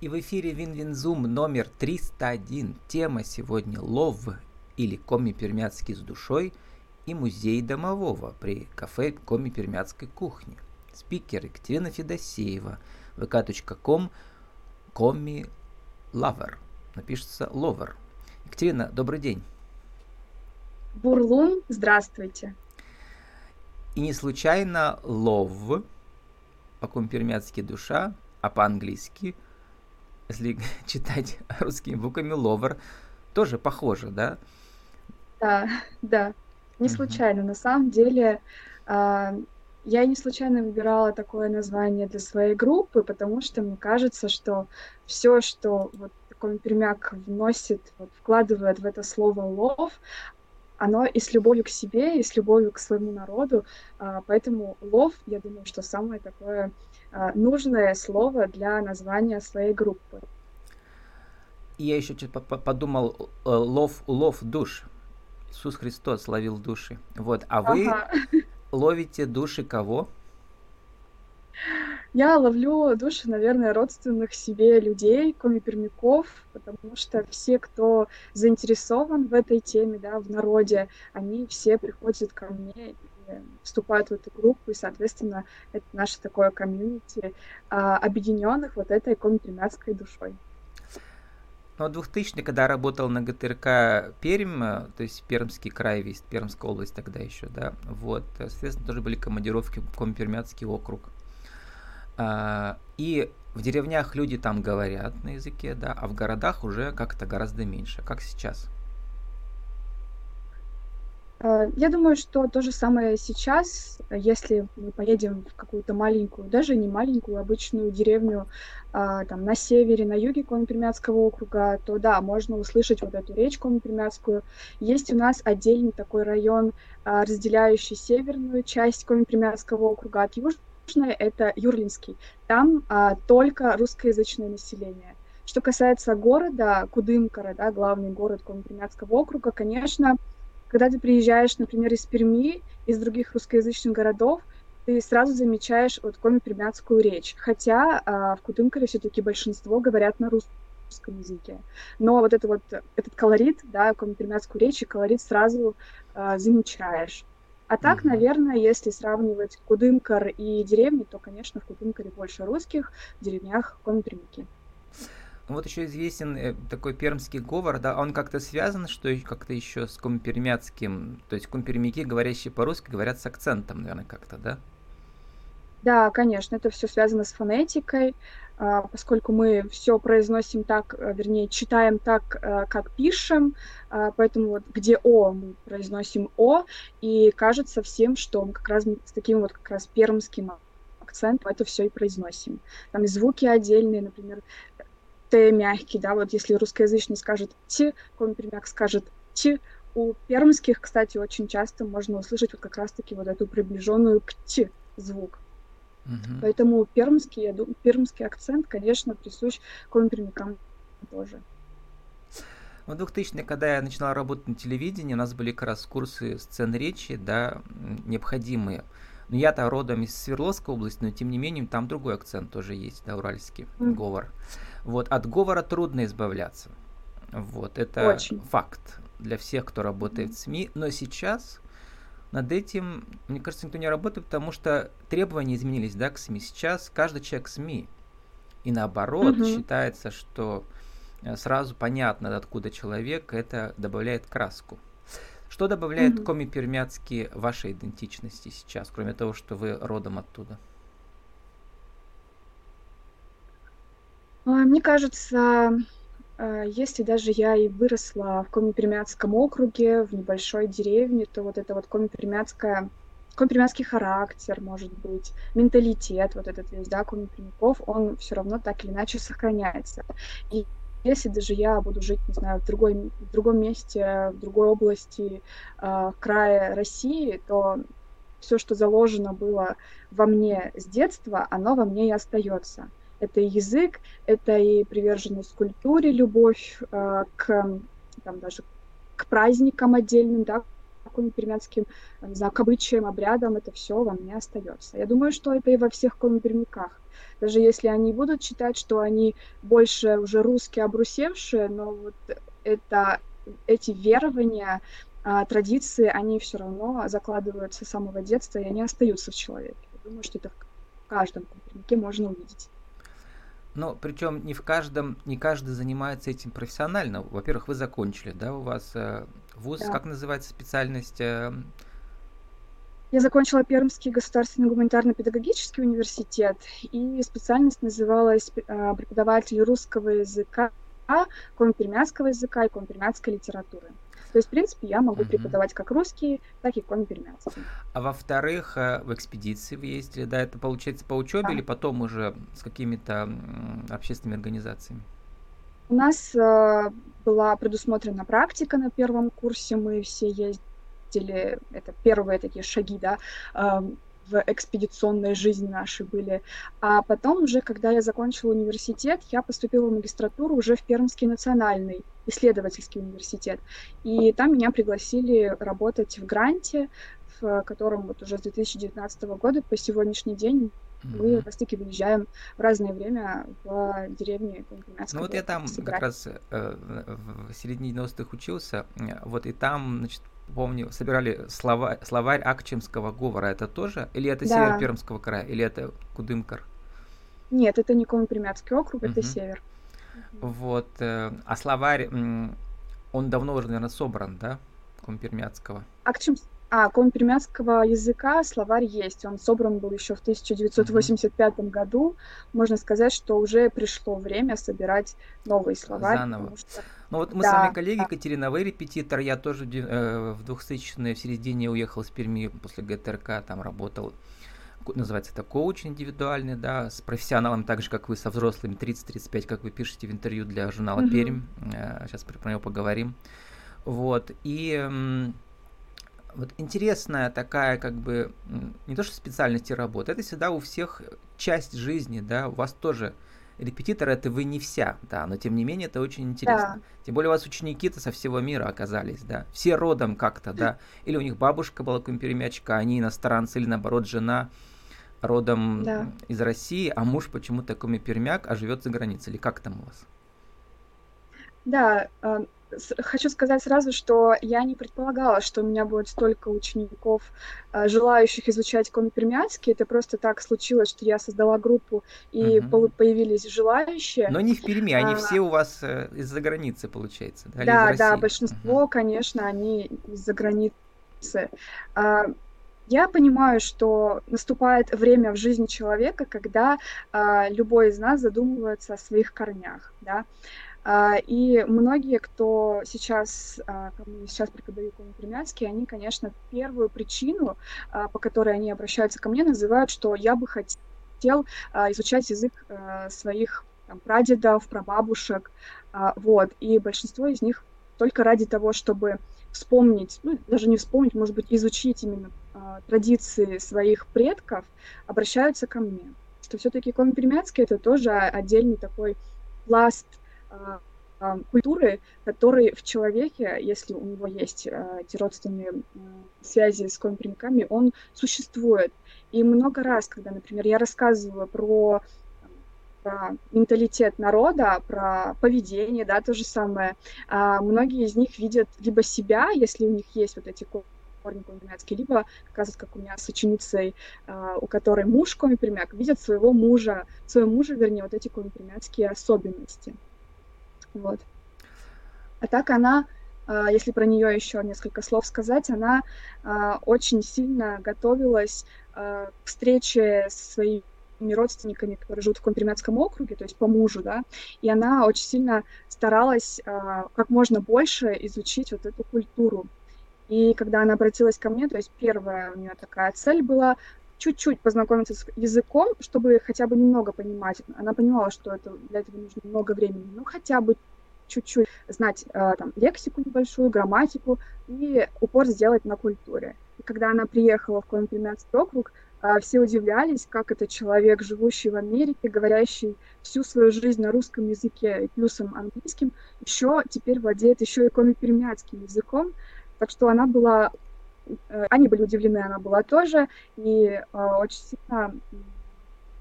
И в эфире Win-Win Zoom номер 301. Тема сегодня «Лов» или «Коми пермяцкий с душой» и «Музей домового» при кафе Коми пермяцкой кухни. Спикер Екатерина Федосеева, vk.com, komi lover. Напишется lover. Екатерина, добрый день. Бур лун, здравствуйте. И не случайно лов, по-компермяцки душа, а по-английски – если читать русскими буквами, ловер тоже похоже, да? Да, да. Не случайно. На самом деле, а, я не случайно выбирала такое название для своей группы, потому что мне кажется, что все, что вот такой пермяк вносит, вот, вкладывает в это слово лов, оно и с любовью к себе, и с любовью к своему народу. А, поэтому лов, я думаю, что самое такое нужное слово для названия своей группы. я еще что-то подумал, э, лов, лов душ. Иисус Христос ловил души. Вот, а вы ага. ловите души кого? Я ловлю души, наверное, родственных себе людей, комипермяков, потому что все, кто заинтересован в этой теме, да, в народе, они все приходят ко мне вступают в эту группу, и, соответственно, это наше такое комьюнити, а, объединенных вот этой комитримятской душой. Ну, 2000 когда работал на ГТРК Пермь, то есть Пермский край, весь Пермская область тогда еще, да, вот, соответственно, тоже были командировки в Компермятский округ. А, и в деревнях люди там говорят на языке, да, а в городах уже как-то гораздо меньше, как сейчас. Э, я думаю, что то же самое сейчас, если мы поедем в какую-то маленькую, даже не маленькую, обычную деревню а, там, на севере, на юге Конопримятского округа, то да, можно услышать вот эту речь Конопримятскую. Есть у нас отдельный такой район, а, разделяющий северную часть Конопримятского округа от южной, это Юрлинский. Там а, только русскоязычное население. Что касается города, Кудымкара, да, главный город Конопримятского округа, конечно, когда ты приезжаешь, например, из Перми, из других русскоязычных городов, ты сразу замечаешь вот коми-пермяцкую речь. Хотя а, в Кутымкаре все-таки большинство говорят на русском языке. Но вот, это вот этот колорит, да, коми-пермяцкую речь и колорит сразу а, замечаешь. А так, наверное, если сравнивать Кудымкар и деревни, то, конечно, в Кудымкаре больше русских, в деревнях коми-пермяки. Вот еще известен э, такой пермский говор, да, он как-то связан, что как-то еще с компермяцким, то есть компермяки, говорящие по-русски, говорят с акцентом, наверное, как-то, да? Да, конечно, это все связано с фонетикой, а, поскольку мы все произносим так, э, вернее, читаем так, э, как пишем, а, поэтому вот где О мы произносим О, и кажется всем, что мы как раз с таким вот как раз пермским акцентом это все и произносим. Там и звуки отдельные, например, Т мягкий, да, вот если русскоязычный скажет Т, компермяк скажет Т, у пермских, кстати, очень часто можно услышать вот как раз-таки вот эту приближенную к Т звук. Угу. Поэтому пермский, я думаю, пермский акцент, конечно, присущ компермякам тоже. В 2000 когда я начинал работать на телевидении, у нас были как раз курсы сцен речи, да, необходимые. Но я-то родом из Свердловской области, но тем не менее там другой акцент тоже есть, да, уральский mm. говор. Вот, от говора трудно избавляться. Вот, это Очень. факт для всех, кто работает в СМИ. Но сейчас над этим, мне кажется, никто не работает, потому что требования изменились, да, к СМИ. Сейчас каждый человек СМИ. И наоборот, mm-hmm. считается, что э, сразу понятно, откуда человек, это добавляет краску. Что добавляет mm-hmm. коми-пермяцкие вашей идентичности сейчас, кроме того, что вы родом оттуда? Мне кажется, э, если даже я и выросла в Коми-Пермяцком округе, в небольшой деревне, то вот это вот Коми-Пермяцкая коми-пермяцкий характер, может быть, менталитет, вот этот весь, да, коми-пермяков, он все равно так или иначе сохраняется. И если даже я буду жить, не знаю, в, другой, в другом месте, в другой области, э, крае России, то все, что заложено было во мне с детства, оно во мне и остается. Это и язык, это и приверженность культуре, любовь э, к там даже к праздникам отдельным, да, коми-пермянским, не знаю, к обычаям, обрядам, это все во мне остается. Я думаю, что это и во всех коми-пермяках. Даже если они будут считать, что они больше уже русские обрусевшие, но вот это, эти верования, а, традиции, они все равно закладываются с самого детства, и они остаются в человеке. Я думаю, что это в каждом коми-пермяке можно увидеть. Но причем не в каждом, не каждый занимается этим профессионально. Во-первых, вы закончили, да, у вас э, вуз, да. как называется специальность? Э... Я закончила Пермский государственный гуманитарно-педагогический университет, и специальность называлась э, преподаватель русского языка, коми-пермянского языка и коми-пермянской литературы. То есть, в принципе, я могу угу. преподавать как русский, так и коми-пермянский. А во-вторых, э, в экспедиции вы ездили, да, это получается по учебе да. или потом уже с какими-то общественными организациями? У нас э, была предусмотрена практика на первом курсе, мы все ездили, это первые такие шаги, да, э, в экспедиционной жизни нашей были. А потом уже, когда я закончила университет, я поступила в магистратуру уже в Пермский национальный исследовательский университет. И там меня пригласили работать в гранте, в котором вот уже с 2019 года по сегодняшний день мы mm-hmm. раз-таки выезжаем в разное время в деревне Ну вот я там сыграть. как раз э, в середине 90-х учился, вот и там, значит, помню, собирали слова, словарь Акчемского говора. Это тоже? Или это да. север Пермского края? Или это Кудымкар? Нет, это не Компримятский округ, угу. это север. Вот. Э, а словарь, он давно уже, наверное, собран, да? Компермятского. Акчемский а, коми-пермянского языка словарь есть. Он собран был еще в 1985 mm-hmm. году. Можно сказать, что уже пришло время собирать новый словарь. Заново. Что... Ну вот мы да, с вами коллеги, да. Екатерина, вы репетитор. Я тоже э, в 2000-е в середине уехал с Перми после ГТРК, там работал называется это коуч индивидуальный, да, с профессионалом, так же, как вы, со взрослыми 30-35, как вы пишете в интервью для журнала mm-hmm. Пермь. Э, сейчас про него поговорим. Вот, и вот интересная такая, как бы, не то что специальности работы, это всегда у всех часть жизни, да, у вас тоже репетитор это вы не вся, да, но тем не менее это очень интересно. Да. Тем более у вас ученики-то со всего мира оказались, да, все родом как-то, да, или у них бабушка была кумперемячка, они иностранцы, или наоборот жена родом да. из России, а муж почему-то коми-пермяк, а живет за границей, или как там у вас? Да, а, хочу сказать сразу, что я не предполагала, что у меня будет столько учеников, э, желающих изучать коми-пермянский. Это просто так случилось, что я создала группу, и угу. появились желающие. Но не в Перми, они а, все у вас э, из-за границы, получается, да? Да, да, большинство, угу. конечно, они из-за границы. А, я понимаю, что наступает время в жизни человека, когда а, любой из нас задумывается о своих корнях, да. А, и многие, кто сейчас, а, кому сейчас преподаю по-пермянски, они, конечно, первую причину, а, по которой они обращаются ко мне, называют, что я бы хотел изучать язык своих там, прадедов, прабабушек, вот, и большинство из них только ради того, чтобы вспомнить, ну, даже не вспомнить, может быть, изучить именно традиции своих предков, обращаются ко мне. Что все-таки коми-пермянский это тоже отдельный такой пласт культуры, который в человеке, если у него есть а, эти родственные связи с коми он существует. И много раз, когда, например, я рассказываю про про менталитет народа, про поведение, да, то же самое. А, многие из них видят либо себя, если у них есть вот эти корни комипримятские, либо, как как у меня с ученицей, а, у которой муж комипримяк, видят своего мужа, своего мужа, вернее, вот эти комипримятские особенности. Вот. А так она, а, если про нее еще несколько слов сказать, она а, очень сильно готовилась а, к встрече со своими родственниками, которые живут в Контримятском округе, то есть по мужу, да, и она очень сильно старалась как можно больше изучить вот эту культуру. И когда она обратилась ко мне, то есть первая у нее такая цель была чуть-чуть познакомиться с языком, чтобы хотя бы немного понимать. Она понимала, что это, для этого нужно много времени, но хотя бы чуть-чуть знать э, там, лексику небольшую, грамматику и упор сделать на культуре. И когда она приехала в Колумбийский округ, э, все удивлялись, как это человек, живущий в Америке, говорящий всю свою жизнь на русском языке и плюсом английским, еще теперь владеет еще и коми языком. Так что она была они были удивлены, она была тоже, и очень сильно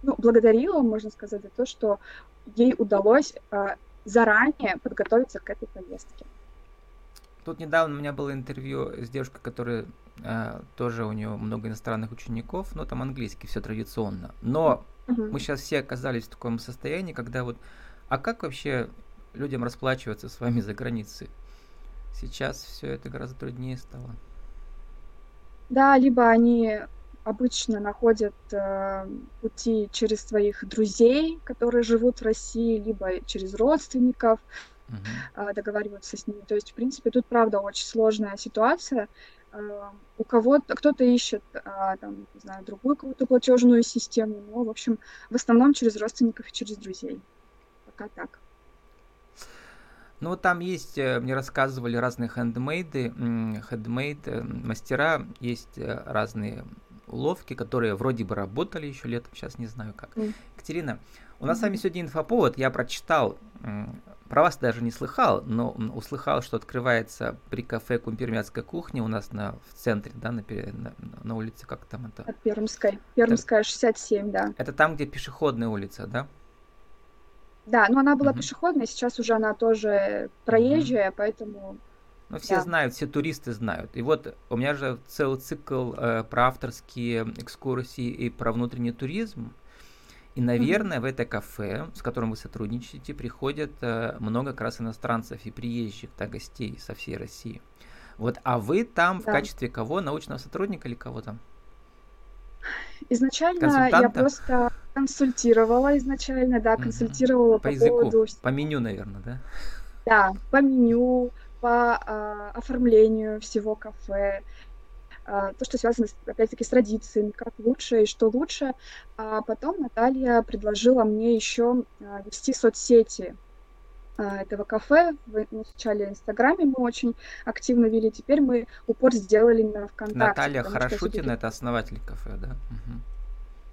ну, благодарила, можно сказать, за то, что ей удалось заранее подготовиться к этой поездке. Тут недавно у меня было интервью с девушкой, которая э, тоже у нее много иностранных учеников, но там английский все традиционно. Но uh-huh. мы сейчас все оказались в таком состоянии, когда вот, а как вообще людям расплачиваться с вами за границей? Сейчас все это гораздо труднее стало. Да, либо они обычно находят э, пути через своих друзей, которые живут в России, либо через родственников uh-huh. договариваться с ними. То есть, в принципе, тут, правда, очень сложная ситуация. А, у кого-то, кто-то ищет, а, там, не знаю, другую какую-то платежную систему, но, в общем, в основном через родственников и через друзей. Пока так. Ну, вот там есть, э, мне рассказывали разные хендмейды, хендмейд, э, мастера, есть э, разные уловки, которые вроде бы работали еще летом, сейчас не знаю как. Mm. Екатерина, у нас mm-hmm. с вами сегодня инфоповод, я прочитал про вас даже не слыхал, но услыхал, что открывается при кафе Кумпермятская кухня у нас на, в центре, да, на, на, на улице, как там это? Пермская. Пермская, это, 67, да. Это там, где пешеходная улица, да? Да, но она была угу. пешеходная, сейчас уже она тоже проезжая, угу. поэтому... Ну, все да. знают, все туристы знают. И вот у меня же целый цикл э, про авторские экскурсии и про внутренний туризм. И, наверное, mm-hmm. в это кафе, с которым вы сотрудничаете, приходят э, много как раз иностранцев и приезжих, да, гостей со всей России. Вот, а вы там да. в качестве кого? Научного сотрудника или кого там? Изначально я просто консультировала изначально, да, консультировала угу. по, по языку, поводу... по меню, наверное, да? Да, по меню, по э, оформлению всего кафе, а, то, что связано, опять-таки, с традициями, как лучше и что лучше. А потом Наталья предложила мне еще а, вести соцсети этого кафе. В начале Инстаграме мы очень активно вели, теперь мы упор сделали на ВКонтакте. Наталья Хорошутина, это основатель кафе, да? Угу.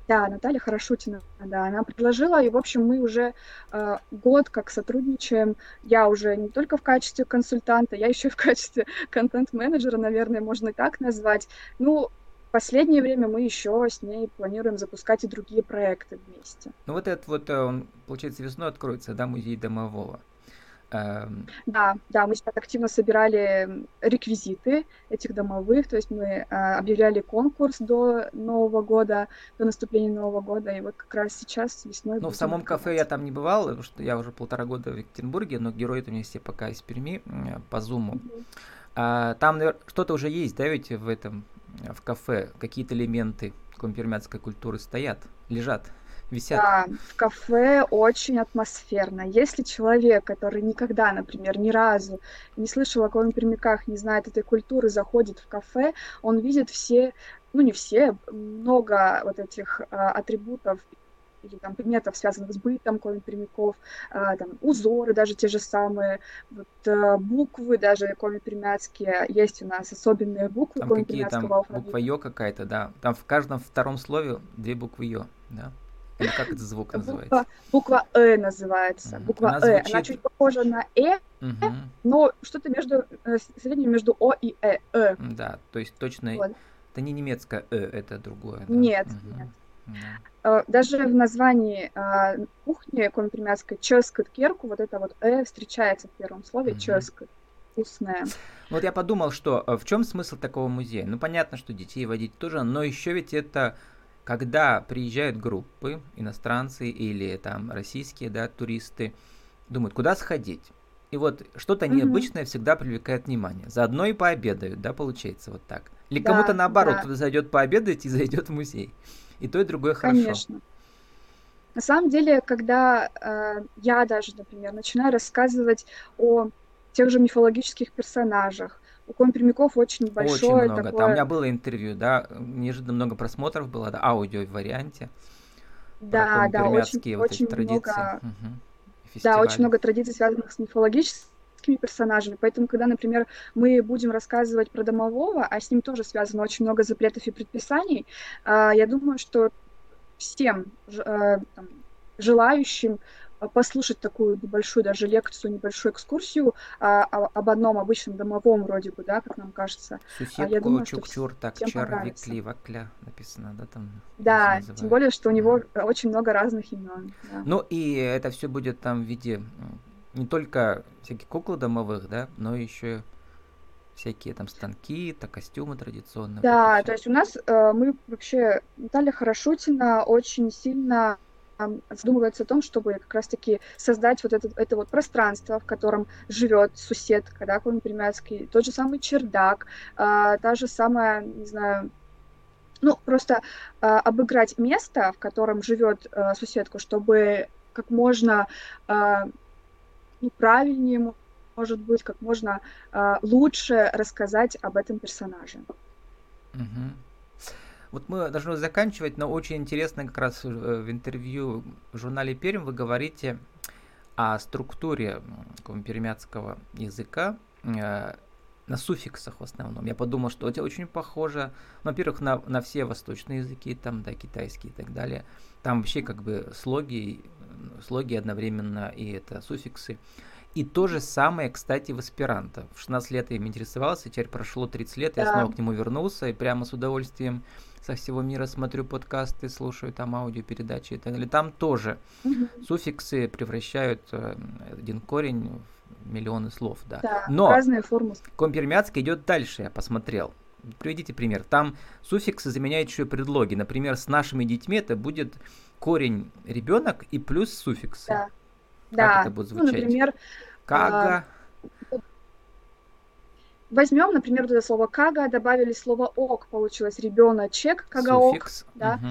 Да, Наталья Хорошутина, да, она предложила, и, в общем, мы уже э, год как сотрудничаем. Я уже не только в качестве консультанта, я еще и в качестве контент-менеджера, наверное, можно и так назвать. Ну, в последнее время мы еще с ней планируем запускать и другие проекты вместе. Ну, вот этот вот, э, он, получается, весной откроется, да, музей домового. Эм, да, да, мы сейчас активно собирали реквизиты этих домовых, то есть мы э, объявляли конкурс до Нового года, до наступления Нового года, и вот как раз сейчас весной... Ну, в самом кафе я там не бывал, потому что я уже полтора года в Екатеринбурге, но герои у меня все пока из Перми по Зуму. Mm-hmm. А, там что-то уже есть, да, ведь в этом, в кафе, какие-то элементы компермятской культуры стоят, лежат? Висят. Да, в кафе очень атмосферно. Если человек, который никогда, например, ни разу не слышал о Колымпермяках, не знает этой культуры, заходит в кафе, он видит все, ну не все, много вот этих а, атрибутов или там предметов, связанных с бытом коми-пермяков, а, там узоры даже те же самые, вот, а, буквы даже коми-пермяцкие, есть у нас особенные буквы там какие там буква Ё какая-то, да, там в каждом втором слове две буквы Ё, да? Или как этот звук называется? Буква Э называется. Буква Она Э. Она чуть похожа на Э, но что-то между э, среднее между О и Э. э. Да, то есть точно это не немецкое Э, это другое. Нет, нет. Э, даже в названии а, кухни компримятской ческот керку вот это вот «э» встречается в первом слове ческот вкусная. Вот я подумал, что в чем смысл такого музея? Ну, понятно, что детей водить тоже, но еще ведь это когда приезжают группы, иностранцы или там российские, да, туристы, думают, куда сходить. И вот что-то mm-hmm. необычное всегда привлекает внимание. Заодно и пообедают, да, получается вот так. Или да, кому-то наоборот, да. кто-то зайдет пообедать и зайдет в музей. И то, и другое хорошо. Конечно. На самом деле, когда э, я даже, например, начинаю рассказывать о тех же мифологических персонажах, у Компермяков очень большое Очень много. Такое... Там у меня было интервью, да, неожиданно много просмотров было, да, аудио в варианте. Да, да, очень, вот очень много... Угу. Да, очень много традиций, связанных с мифологическими персонажами. Поэтому, когда, например, мы будем рассказывать про домового, а с ним тоже связано очень много запретов и предписаний, а, я думаю, что всем э, желающим послушать такую небольшую даже лекцию, небольшую экскурсию а, а, об одном обычном домовом вроде бы, да, как нам кажется. Суседку, я думаю, чук-чур, так, чар, вакля написано, да, там? Да, тем более, что у него очень много разных имен. Да. Ну и это все будет там в виде не только всяких кукол домовых, да, но еще всякие там станки, то костюмы традиционные. Да, то есть у нас э, мы вообще, Наталья Хорошутина очень сильно задумывается о том, чтобы как раз-таки создать вот это, это вот пространство, в котором живет суседка, да, Пермяцкий, тот же самый чердак, э, та же самая, не знаю, ну, просто э, обыграть место, в котором живет э, суседка, чтобы как можно э, правильнее, может быть, как можно э, лучше рассказать об этом персонаже. Угу. Вот мы должны заканчивать, но очень интересно как раз в интервью в журнале Перм вы говорите о структуре пермяцкого языка э, на суффиксах в основном. Я подумал, что это очень похоже, ну, во-первых, на, на все восточные языки, там, да, китайские и так далее. Там вообще как бы слоги, слоги одновременно и это суффиксы. И то же самое, кстати, в аспиранта. В 16 лет я им интересовался, теперь прошло 30 лет, да. я снова к нему вернулся и прямо с удовольствием со всего мира смотрю подкасты, слушаю там аудиопередачи и так далее. Там тоже угу. суффиксы превращают э, один корень в миллионы слов, да. да Но разные формы. Компермяцкий идет дальше, я посмотрел. Приведите пример. Там суффиксы заменяют еще предлоги. Например, с нашими детьми это будет корень ребенок и плюс суффиксы. Да. Как да. это будет звучать? Ну, например, Кага. А, возьмем, например, это слово кага, добавили слово ок, получилось ребеночек, кагаок. Суффикс. Да? Угу.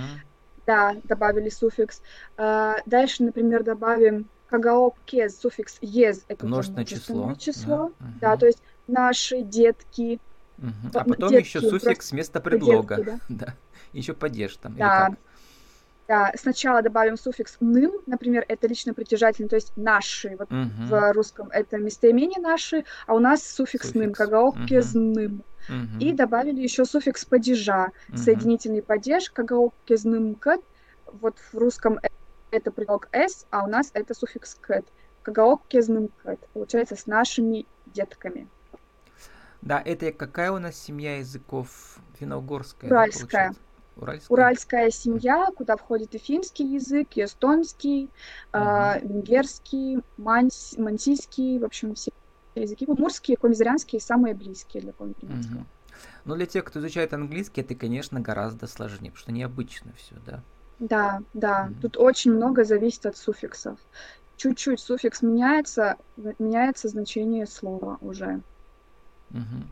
да, добавили суффикс. А, дальше, например, добавим кагаок кез, суффикс ез, это множественное число. число. Да, угу. да, то есть наши детки. Угу. А потом детки, еще суффикс вместо предлога. Детки, да? да. Еще падеж там. Да. Или как? Да, сначала добавим суффикс ным, например, это лично притяжательный, то есть наши, вот угу. в русском это местоимение наши, а у нас суффикс, суффикс. ным, кагаоккезным. Угу. И добавили еще суффикс падежа, угу. соединительный падеж, кагаоккезным кэт, вот в русском это предлог с, а у нас это суффикс кэт, кагаоккезным кэт, получается с нашими детками. Да, это какая у нас семья языков? Финно-угорская? Уральская. Да, Уральская. Уральская семья, куда входит и финский язык, и эстонский, uh-huh. э, венгерский, манс, мансийский, в общем, все языки. Мурские, комизарянские самые близкие для комизарянского. Uh-huh. Ну, для тех, кто изучает английский, это, конечно, гораздо сложнее, потому что необычно все, да? Да, да. Uh-huh. Тут очень много зависит от суффиксов. Чуть-чуть суффикс меняется, меняется значение слова уже. Угу.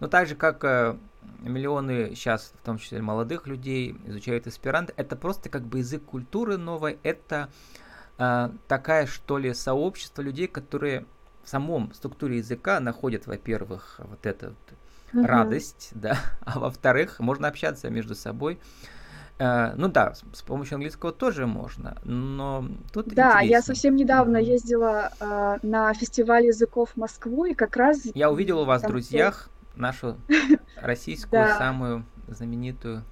Ну, так же, как э, миллионы сейчас, в том числе молодых людей, изучают эсперанто. Это просто как бы язык культуры новой. Это э, такая, что ли, сообщество людей, которые в самом структуре языка находят, во-первых, вот эту вот радость, да, а во-вторых, можно общаться между собой. Uh, ну да, с, с помощью английского тоже можно, но тут Да, интереснее. я совсем недавно ездила uh, на фестиваль языков в Москву, и как раз... Я увидел у вас в друзьях нашу российскую самую знаменитую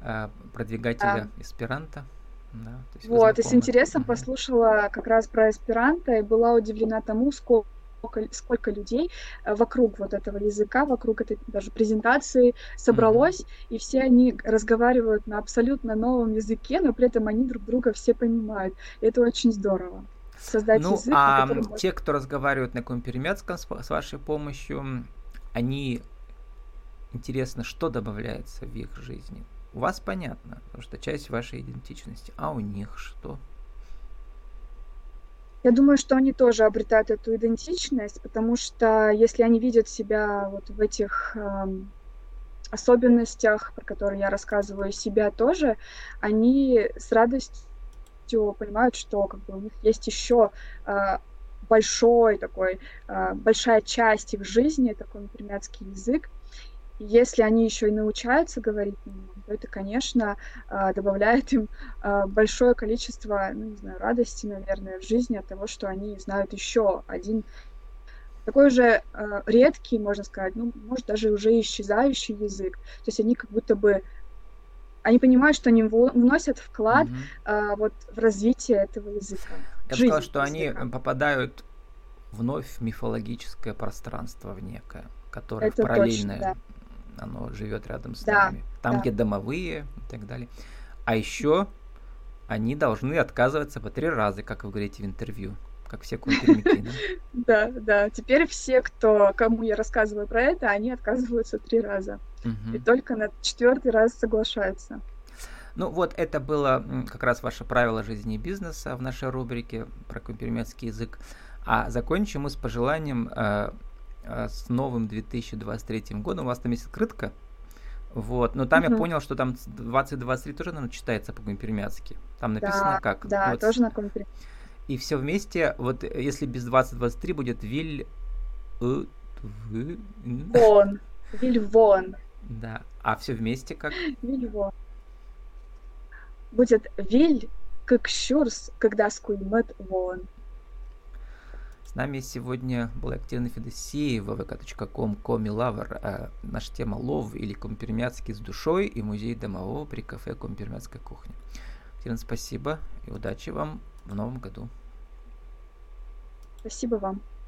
э, продвигателя да. эсперанто. Да, вот, и с интересом послушала как раз про эсперанто и была удивлена тому, сколько сколько людей э, вокруг вот этого языка, вокруг этой даже презентации собралось, mm-hmm. и все они разговаривают на абсолютно новом языке, но при этом они друг друга все понимают. И это очень здорово. Создать ну, язык, а те, кто разговаривают на с, с вашей помощью, они интересно, что добавляется в их жизни. У вас понятно, потому что часть вашей идентичности, а у них что? Я думаю, что они тоже обретают эту идентичность, потому что если они видят себя вот в этих э, особенностях, про которые я рассказываю, себя тоже, они с радостью понимают, что как бы, у них есть еще э, большой такой, а, большая часть их жизни, такой непримятский язык. И если они еще и научаются говорить на нем, то это, конечно, а, добавляет им а, большое количество, ну, не знаю, радости, наверное, в жизни от того, что они знают еще один такой же редкий, можно сказать, ну, может, даже уже исчезающий язык. То есть они как будто бы они понимают, что они вносят вклад угу. а, вот в развитие этого языка. Я бы сказал, что они попадают вновь в мифологическое пространство в некое, которое Это параллельное, точно, да. оно живет рядом с да, нами. Там, да. где домовые и так далее. А еще они должны отказываться по три раза, как вы говорите в интервью как все культурники. Да, да. Теперь все, кто, кому я рассказываю про это, они отказываются три раза. И только на четвертый раз соглашаются. Ну вот это было как раз ваше правило жизни и бизнеса в нашей рубрике про кумпермецкий язык. А закончим мы с пожеланием э, э, с новым 2023 годом. У вас там есть открытка. Вот, но там угу. я понял, что там 2023 тоже, наверное, читается по-кумпермяцки. Там написано да, как. Да, вот, тоже на кумпермяцки. И все вместе, вот если без 2023 будет Виль... Вон. Вильвон. Да. А все вместе как? Вильвон. Будет Виль, как Щурс, когда скульмет вон. С нами сегодня была Екатерина Федосеева, vk.com, комилавр. А наша тема лов или компермяцкий с душой и музей домового при кафе компермяцкая кухня. Екатерина, спасибо и удачи вам в новом году. Спасибо вам.